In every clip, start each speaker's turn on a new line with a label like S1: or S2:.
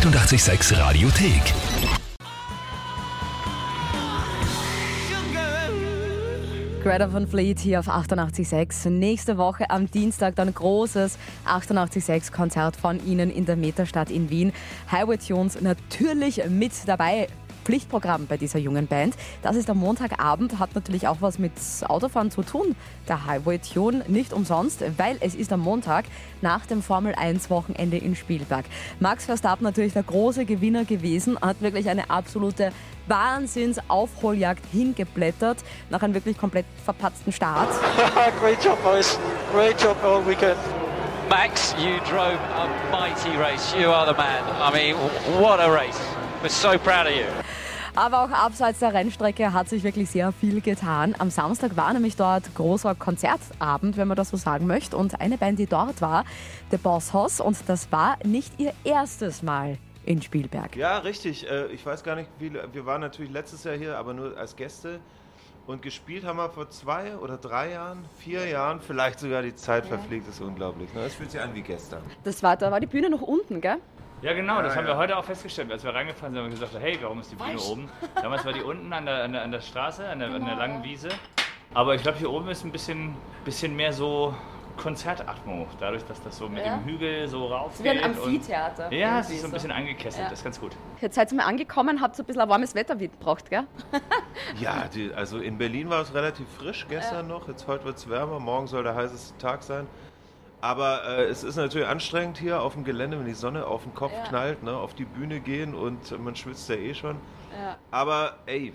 S1: 886 Radiothek.
S2: Greta von Fleet hier auf 88.6. Nächste Woche am Dienstag dann großes 88.6 Konzert von Ihnen in der Metastadt in Wien. Highway Tunes natürlich mit dabei. Pflichtprogramm bei dieser jungen Band. Das ist am Montagabend, hat natürlich auch was mit Autofahren zu tun. Der Highway Tune nicht umsonst, weil es ist am Montag nach dem Formel 1 Wochenende in Spielberg. Max Verstappen natürlich der große Gewinner gewesen, hat wirklich eine absolute Wahnsinns-Aufholjagd hingeblättert nach einem wirklich komplett verpatzten Start.
S3: Great job, boys. Great job all weekend.
S4: Max, you drove a mighty race. You are the man. I mean, what a race. We're so proud of you.
S2: Aber auch abseits der Rennstrecke hat sich wirklich sehr viel getan. Am Samstag war nämlich dort großer Konzertabend, wenn man das so sagen möchte. Und eine Band, die dort war, The Boss Hoss. Und das war nicht ihr erstes Mal in Spielberg.
S5: Ja, richtig. Äh, Ich weiß gar nicht, wie. Wir waren natürlich letztes Jahr hier, aber nur als Gäste. Und gespielt haben wir vor zwei oder drei Jahren, vier Jahren, vielleicht sogar die Zeit verfliegt, ist unglaublich. ne? Es fühlt sich an wie gestern.
S2: Das war, da war die Bühne noch unten, gell?
S6: Ja, genau, das
S5: Ja,
S6: haben
S5: ja.
S6: wir heute auch festgestellt. Als wir reingefahren sind, haben wir gesagt, hey, warum ist die Bühne oben? Damals war die unten an der, an der, an der Straße, an der, an der langen Wiese. Aber ich glaube, hier oben ist ein bisschen, bisschen mehr so Konzertatmo. Dadurch, dass das so mit
S2: Ja.
S6: dem Hügel so rauf
S2: Wie ein Amphitheater.
S6: Ja, es ist so ein bisschen angekesselt,
S2: Ja.
S6: das ist ganz gut.
S2: Jetzt seid ihr mal angekommen, habt so ein bisschen ein warmes Wetter gebraucht, gell?
S5: Ja, die, also in Berlin war es relativ frisch gestern noch. Jetzt heute wird es wärmer. Morgen soll der heißeste Tag sein. Aber äh, es ist natürlich anstrengend hier auf dem Gelände, wenn die Sonne auf den Kopf
S2: Ja.
S5: knallt, ne, auf die Bühne gehen und man schwitzt ja eh schon.
S2: Ja.
S5: Aber ey,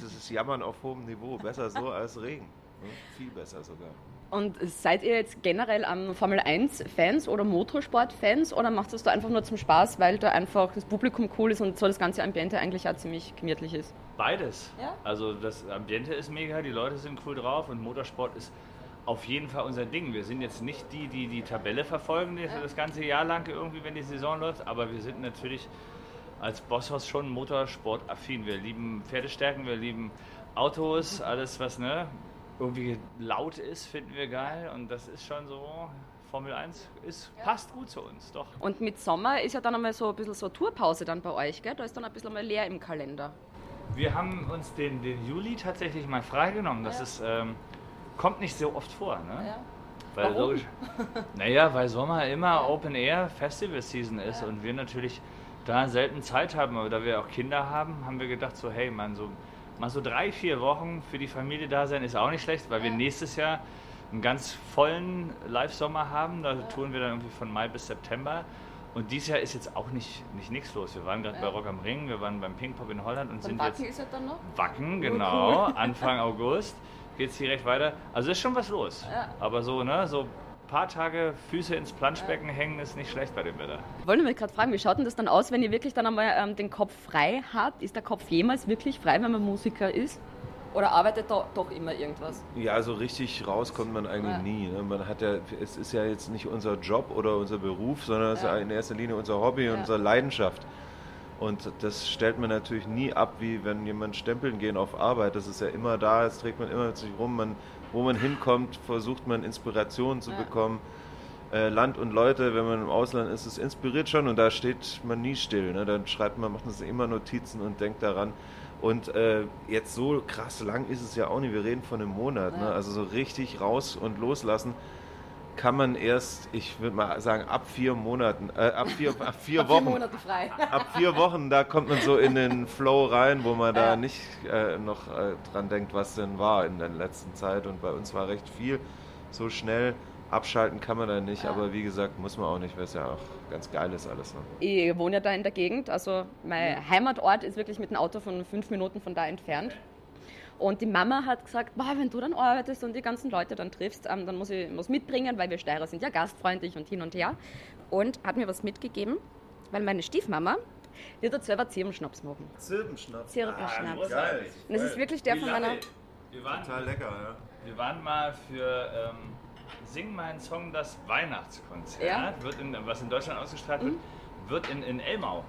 S5: das ist Jammern auf hohem Niveau. Besser so als Regen. Ne? Viel besser sogar.
S2: Und seid ihr jetzt generell am Formel 1 Fans oder Motorsport-Fans oder macht es da einfach nur zum Spaß, weil da einfach das Publikum cool ist und so das ganze Ambiente eigentlich auch ziemlich gemütlich ist?
S6: Beides.
S2: Ja?
S6: Also das Ambiente ist mega, die Leute sind cool drauf und Motorsport ist auf jeden Fall unser Ding. Wir sind jetzt nicht die, die die Tabelle verfolgen die das ganze Jahr lang irgendwie, wenn die Saison läuft, aber wir sind natürlich als Bosshaus schon Motorsport-affin. Wir lieben Pferdestärken, wir lieben Autos, alles was ne, irgendwie laut ist, finden wir geil und das ist schon so. Formel 1 ist, passt gut zu uns, doch.
S2: Und mit Sommer ist ja dann einmal so ein bisschen so Tourpause dann bei euch, gell? Da ist dann ein bisschen mal leer im Kalender.
S6: Wir haben uns den, den Juli tatsächlich mal freigenommen. Das ist, ähm, kommt nicht so oft vor. Ne? Weil
S2: Warum?
S6: logisch- naja, weil Sommer immer Open Air Festival Season ist und wir natürlich da selten Zeit haben, aber da wir auch Kinder haben, haben wir gedacht so, hey man, so mal so drei, vier Wochen für die Familie da sein ist auch nicht schlecht, weil wir nächstes Jahr einen ganz vollen Live-Sommer haben. Da touren wir dann irgendwie von Mai bis September. Und dieses Jahr ist jetzt auch nicht, nicht nichts los. Wir waren gerade bei Rock am Ring, wir waren beim Ping Pop in Holland und sind jetzt
S2: ist er dann noch?
S6: Wacken, genau, Anfang August geht es direkt weiter. Also ist schon was los. Aber so, ne, so ein paar Tage Füße ins Planschbecken hängen ist nicht schlecht bei dem Wetter.
S2: Ich wollte mich gerade fragen, wie schaut denn das dann aus, wenn ihr wirklich dann einmal ähm, den Kopf frei habt? Ist der Kopf jemals wirklich frei, wenn man Musiker ist? Oder arbeitet da doch immer irgendwas?
S5: Ja, so richtig raus kommt man eigentlich
S2: Ja.
S5: nie. Ne? Man hat ja, es ist ja jetzt nicht unser Job oder unser Beruf, sondern es ist
S2: Ja.
S5: ja in erster Linie unser Hobby und
S2: Ja.
S5: unsere Leidenschaft. Und das stellt man natürlich nie ab, wie wenn jemand stempeln gehen auf Arbeit. Das ist ja immer da, das trägt man immer mit sich rum. Man, wo man hinkommt, versucht man Inspiration zu
S2: Ja.
S5: bekommen. Äh, Land und Leute, wenn man im Ausland ist, es inspiriert schon und da steht man nie still. Ne? Dann schreibt man, macht man sich immer Notizen und denkt daran. Und äh, jetzt so krass lang ist es ja auch nicht. Wir reden von einem Monat. Ne?
S2: Ja.
S5: Also so richtig raus und loslassen kann man erst, ich würde mal sagen, ab vier Monaten, äh, ab vier, ab vier Wochen.
S2: Monate frei.
S5: Ab vier Wochen, da kommt man so in den Flow rein, wo man
S2: Ja.
S5: da nicht äh, noch äh, dran denkt, was denn war in der letzten Zeit. Und bei uns war recht viel. So schnell abschalten kann man da nicht, aber wie gesagt, muss man auch nicht, weil es ja auch ganz geil ist alles. Ne?
S2: Ich wohne ja da in der Gegend, also mein Heimatort ist wirklich mit dem Auto von fünf Minuten von da entfernt. Und die Mama hat gesagt, "Boah, wenn du dann arbeitest und die ganzen Leute dann triffst, ähm, dann muss ich was mitbringen, weil wir Steirer sind ja gastfreundlich und hin und her. Und hat mir was mitgegeben, weil meine Stiefmama, die hat selber Zirbenschnaps machen.
S5: Zirbenschnaps.
S2: Zirbenschnaps.
S5: Geil.
S2: Und das ist wirklich der
S6: We
S2: von meiner...
S6: Wir waren,
S5: Total lecker, ja.
S6: wir waren mal für ähm, Sing meinen Song das Weihnachtskonzert,
S2: Ja.
S6: wird in, was in Deutschland ausgestrahlt wird, wird in, in Elmau,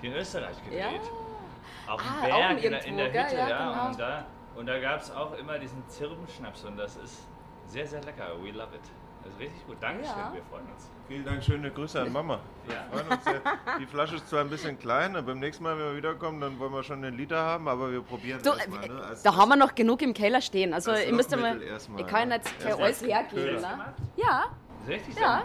S6: hier in Österreich gedreht.
S2: Ja.
S6: Auf dem
S2: Ah,
S6: Berg,
S2: auch
S6: in, der,
S2: irgendwo,
S6: in der? Hütte,
S2: Ja,
S6: ja.
S2: genau.
S6: Und da, und da gab es auch immer diesen Zirbenschnaps und das ist sehr, sehr lecker. We love it. Das ist richtig gut. Dankeschön,
S2: Ja.
S6: wir freuen uns.
S5: Vielen Dank, schöne Grüße an Mama. Wir
S6: Ja.
S5: freuen uns sehr. Die Flasche ist zwar ein bisschen klein, aber beim nächsten Mal, wenn wir wiederkommen, dann wollen wir schon einen Liter haben, aber wir probieren
S2: Du,
S5: erstmal. Ne? Als
S2: da haben wir noch genug im Keller stehen. Also
S5: als
S2: ihr müsst mal.
S5: Erstmal,
S2: Ich kann
S5: ne?
S2: jetzt
S5: Erstmal
S2: alles hergeben.
S5: Köder.
S2: Ne? Ja,
S6: richtig
S2: ja.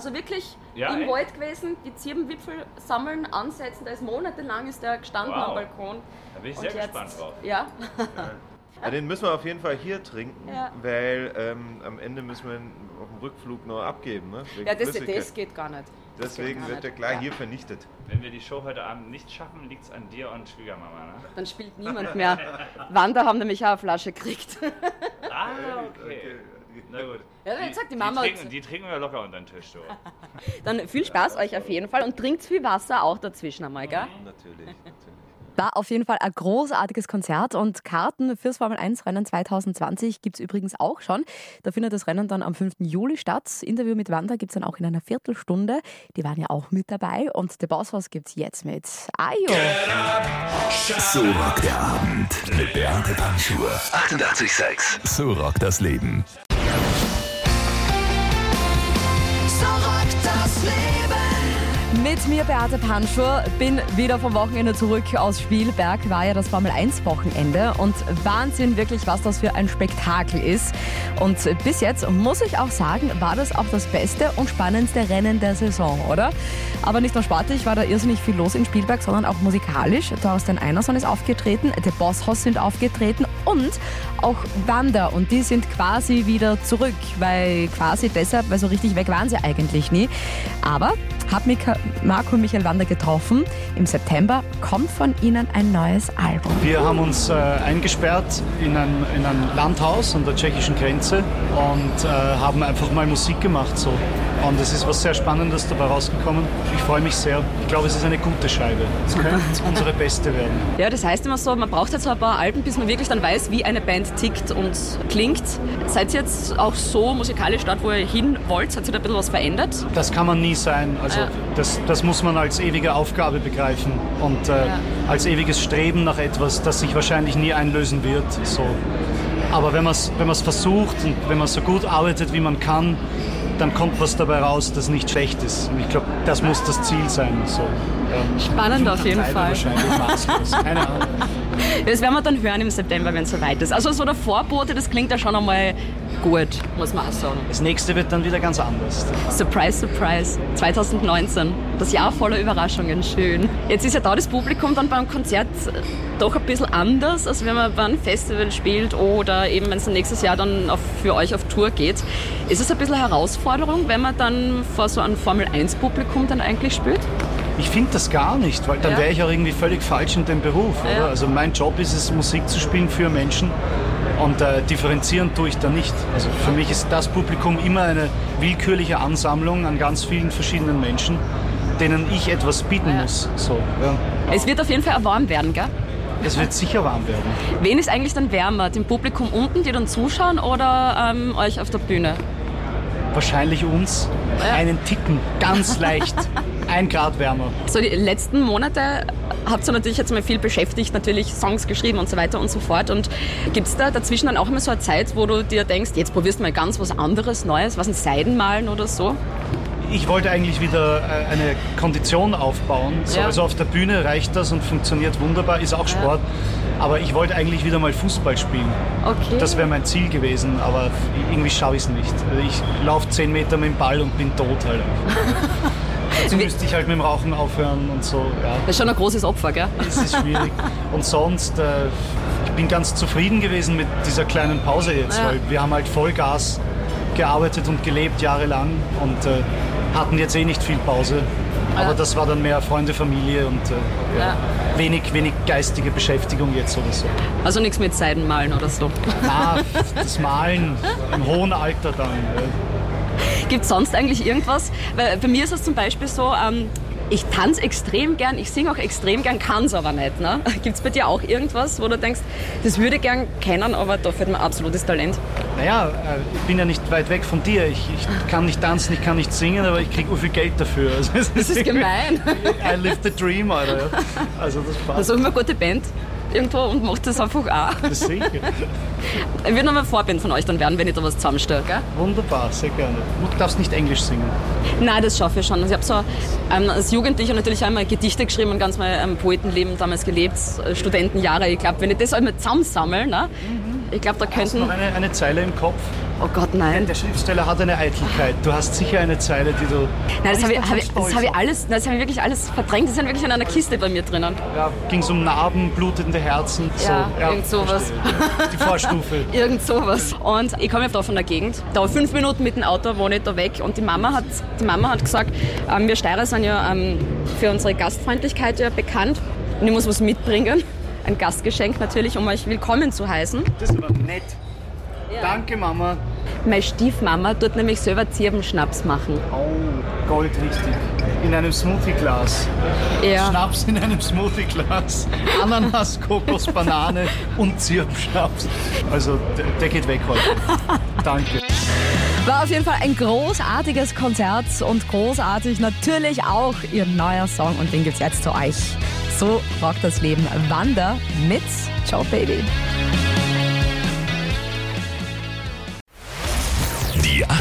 S6: So?
S2: Also wirklich
S6: Ja,
S2: im
S6: echt?
S2: Wald gewesen, die Zirbenwipfel sammeln, ansetzen. Da ist monatelang ist der gestanden
S6: Wow.
S2: am Balkon.
S6: Da bin ich sehr
S2: jetzt-
S6: gespannt drauf.
S2: Ja.
S5: Ja, den müssen wir auf jeden Fall hier trinken,
S2: Ja.
S5: weil ähm, am Ende müssen wir ihn auf dem Rückflug noch abgeben. Ne?
S2: Ja, das, das geht gar nicht. Das
S5: Deswegen
S2: gar
S5: wird der
S2: Ja.
S5: hier vernichtet.
S6: Wenn wir die Show heute Abend nicht schaffen, liegt es an dir und Schwiegermama, ne?
S2: Dann spielt niemand mehr. Wander haben nämlich auch eine Flasche gekriegt.
S6: Ah, okay. Na gut.
S2: Ja, jetzt sagt die Mama
S6: Die trinken, die trinken wir locker unter den Tisch, du.
S2: Dann viel Spaß euch auf jeden Fall und trinkt viel Wasser auch dazwischen einmal, gell?
S5: Natürlich, natürlich.
S2: War auf jeden Fall ein großartiges Konzert und Karten fürs Formel 1 Rennen 2020 gibt es übrigens auch schon. Da findet das Rennen dann am 5. Juli statt. Interview mit Wanda gibt es dann auch in einer Viertelstunde. Die waren ja auch mit dabei und The Boss House gibt es jetzt mit Ayo.
S1: So rockt der Abend mit Beate Panschur. 88,6. So rockt das Leben.
S2: Mit mir Beate Panschur, bin wieder vom Wochenende zurück aus Spielberg, war ja das Formel 1 Wochenende und Wahnsinn wirklich, was das für ein Spektakel ist. Und bis jetzt, muss ich auch sagen, war das auch das beste und spannendste Rennen der Saison, oder? Aber nicht nur sportlich war da irrsinnig viel los in Spielberg, sondern auch musikalisch. Thorsten Einerson ist aufgetreten, The Boss Hoss sind aufgetreten und auch Wander und die sind quasi wieder zurück, weil quasi deshalb, weil so richtig weg waren sie eigentlich nie. Aber hab Mika- Marco Michael Wander getroffen. Im September kommt von ihnen ein neues Album.
S7: Wir haben uns äh, eingesperrt in ein, in ein Landhaus an der tschechischen Grenze und äh, haben einfach mal Musik gemacht. So. Und es ist was sehr Spannendes dabei rausgekommen. Ich freue mich sehr. Ich glaube, es ist eine gute Scheibe. Es könnte unsere beste werden.
S2: Ja, das heißt immer so, man braucht jetzt so ein paar Alben, bis man wirklich dann weiß, wie eine Band tickt und klingt. Seid ihr jetzt auch so musikalisch dort, wo ihr hin wollt? Hat sich da ein bisschen was verändert?
S7: Das kann man nie sein. Also
S2: Ja.
S7: das, das muss man als ewige Aufgabe begreifen und äh,
S2: Ja.
S7: als ewiges Streben nach etwas, das sich wahrscheinlich nie einlösen wird. So. Aber wenn man es wenn man's versucht und wenn man so gut arbeitet, wie man kann, dann kommt was dabei raus, das nicht schlecht ist. Und ich glaube, das muss das Ziel sein. So. Ja.
S2: Spannend auf jeden Fall.
S7: Wahrscheinlich maßlos. Keine Ahnung.
S2: Das werden wir dann hören im September, wenn es soweit ist. Also so der Vorbote, das klingt ja schon einmal gut, muss man auch sagen.
S7: Das nächste wird dann wieder ganz anders.
S2: Surprise, surprise. 2019. Das Jahr voller Überraschungen. Schön. Jetzt ist ja da das Publikum dann beim Konzert äh, doch ein bisschen anders, als wenn man bei einem Festival spielt oder eben, wenn es nächstes Jahr dann auf, für euch auf Tour geht. Ist es ein bisschen eine Herausforderung, wenn man dann vor so einem Formel-1-Publikum dann eigentlich spielt?
S7: Ich finde das gar nicht, weil dann
S2: Ja.
S7: wäre ich auch irgendwie völlig falsch in dem Beruf.
S2: Ja.
S7: Also mein Job ist es, Musik zu spielen für Menschen und äh, differenzieren tue ich da nicht. Also für mich ist das Publikum immer eine willkürliche Ansammlung an ganz vielen verschiedenen Menschen, denen ich etwas bieten
S2: Ja.
S7: muss. So.
S2: Es wird auf jeden Fall warm werden, gell?
S7: Es wird sicher warm werden.
S2: Wen ist eigentlich dann wärmer? Dem Publikum unten, die dann zuschauen oder ähm, euch auf der Bühne?
S7: Wahrscheinlich uns
S2: Ja.
S7: einen Ticken, ganz leicht, ein Grad wärmer.
S2: So die letzten Monate habt ihr natürlich jetzt mal viel beschäftigt, natürlich Songs geschrieben und so weiter und so fort. Und gibt es da dazwischen dann auch immer so eine Zeit, wo du dir denkst, jetzt probierst du mal ganz was anderes, Neues, was ein Seidenmalen oder so?
S7: Ich wollte eigentlich wieder äh, eine Kondition aufbauen. So,
S2: Ja.
S7: Also auf der Bühne reicht das und funktioniert wunderbar, ist auch Sport. Aber ich wollte eigentlich wieder mal Fußball spielen.
S2: Okay.
S7: Das wäre mein Ziel gewesen, aber irgendwie schaue ich es nicht. Also ich laufe 10 Meter mit dem Ball und bin tot halt. Dazu müsste ich halt mit dem Rauchen aufhören und so. Ja,
S2: das ist schon ein großes Opfer, gell?
S7: es ist schwierig. Und sonst, äh, ich bin ganz zufrieden gewesen mit dieser kleinen Pause jetzt,
S2: Ja.
S7: weil wir haben halt Vollgas gearbeitet und gelebt jahrelang und äh, hatten jetzt eh nicht viel Pause. Aber das war dann mehr Freunde, Familie und äh, ja, wenig, wenig geistige Beschäftigung jetzt oder so.
S2: Also nichts mit Seidenmalen oder so.
S7: Na, das Malen im hohen Alter dann. Ja.
S2: Gibt es sonst eigentlich irgendwas? Weil bei mir ist es zum Beispiel so, ähm, ich tanze extrem gern, ich singe auch extrem gern, kann es aber nicht. Ne? Gibt es bei dir auch irgendwas, wo du denkst, das würde ich gern kennen, aber da fehlt mir absolutes Talent?
S7: Naja, äh, ich bin ja nicht weit weg von dir. Ich, ich kann nicht tanzen, ich kann nicht singen, aber ich kriege viel Geld dafür. Also, es
S2: Das ist gemein.
S7: I live the dream, Alter. Also das
S2: Da
S7: passt.
S2: suchen wir eine gute Band.
S8: Irgendwo und macht das einfach auch.
S7: Sicher.
S8: Ich würde nochmal Vorband von euch dann werden, wenn ich da was zusammenstelle, gell?
S7: Wunderbar, sehr gerne. Du darfst nicht Englisch singen.
S8: Nein, das schaffe ich schon. Also ich habe so ähm, als Jugendlicher natürlich einmal Gedichte geschrieben und ganz mein ähm, Poetenleben damals gelebt, äh, Studentenjahre. Ich glaube, wenn ich das einmal zusammensammle, ne, mhm. ich glaube, da könnten... Hast du
S7: noch eine, eine Zeile im Kopf?
S8: Oh Gott, nein.
S7: Der Schriftsteller hat eine Eitelkeit. Du hast sicher eine Zeile, die du.
S8: Nein, das habe ich, hab ich, hab ich, alles, das hab ich wirklich alles verdrängt. Das ist wirklich in einer Kiste bei mir drinnen.
S7: Ja, ging es um Narben, blutende Herzen.
S8: So. Ja, ja, irgend sowas.
S7: Die Vorstufe.
S8: irgend sowas. Und ich komme ja da von der Gegend. Da fünf Minuten mit dem Auto wohne ich da weg. Und die Mama hat, die Mama hat gesagt, ähm, wir Steirer sind ja ähm, für unsere Gastfreundlichkeit ja bekannt. Und ich muss was mitbringen. Ein Gastgeschenk natürlich, um euch willkommen zu heißen.
S7: Das ist aber nett. Ja. Danke, Mama.
S8: Meine Stiefmama tut nämlich selber Zirbenschnaps machen.
S7: Oh, goldrichtig. In einem Smoothie-Glas. Ja. Schnaps in einem Smoothie-Glas. Ananas, Kokos, Banane und Zirbenschnaps. Also, der, der geht weg heute. Danke.
S8: War auf jeden Fall ein großartiges Konzert und großartig natürlich auch ihr neuer Song und den gibt's jetzt zu euch. So rockt das Leben. Wander mit Ciao Baby.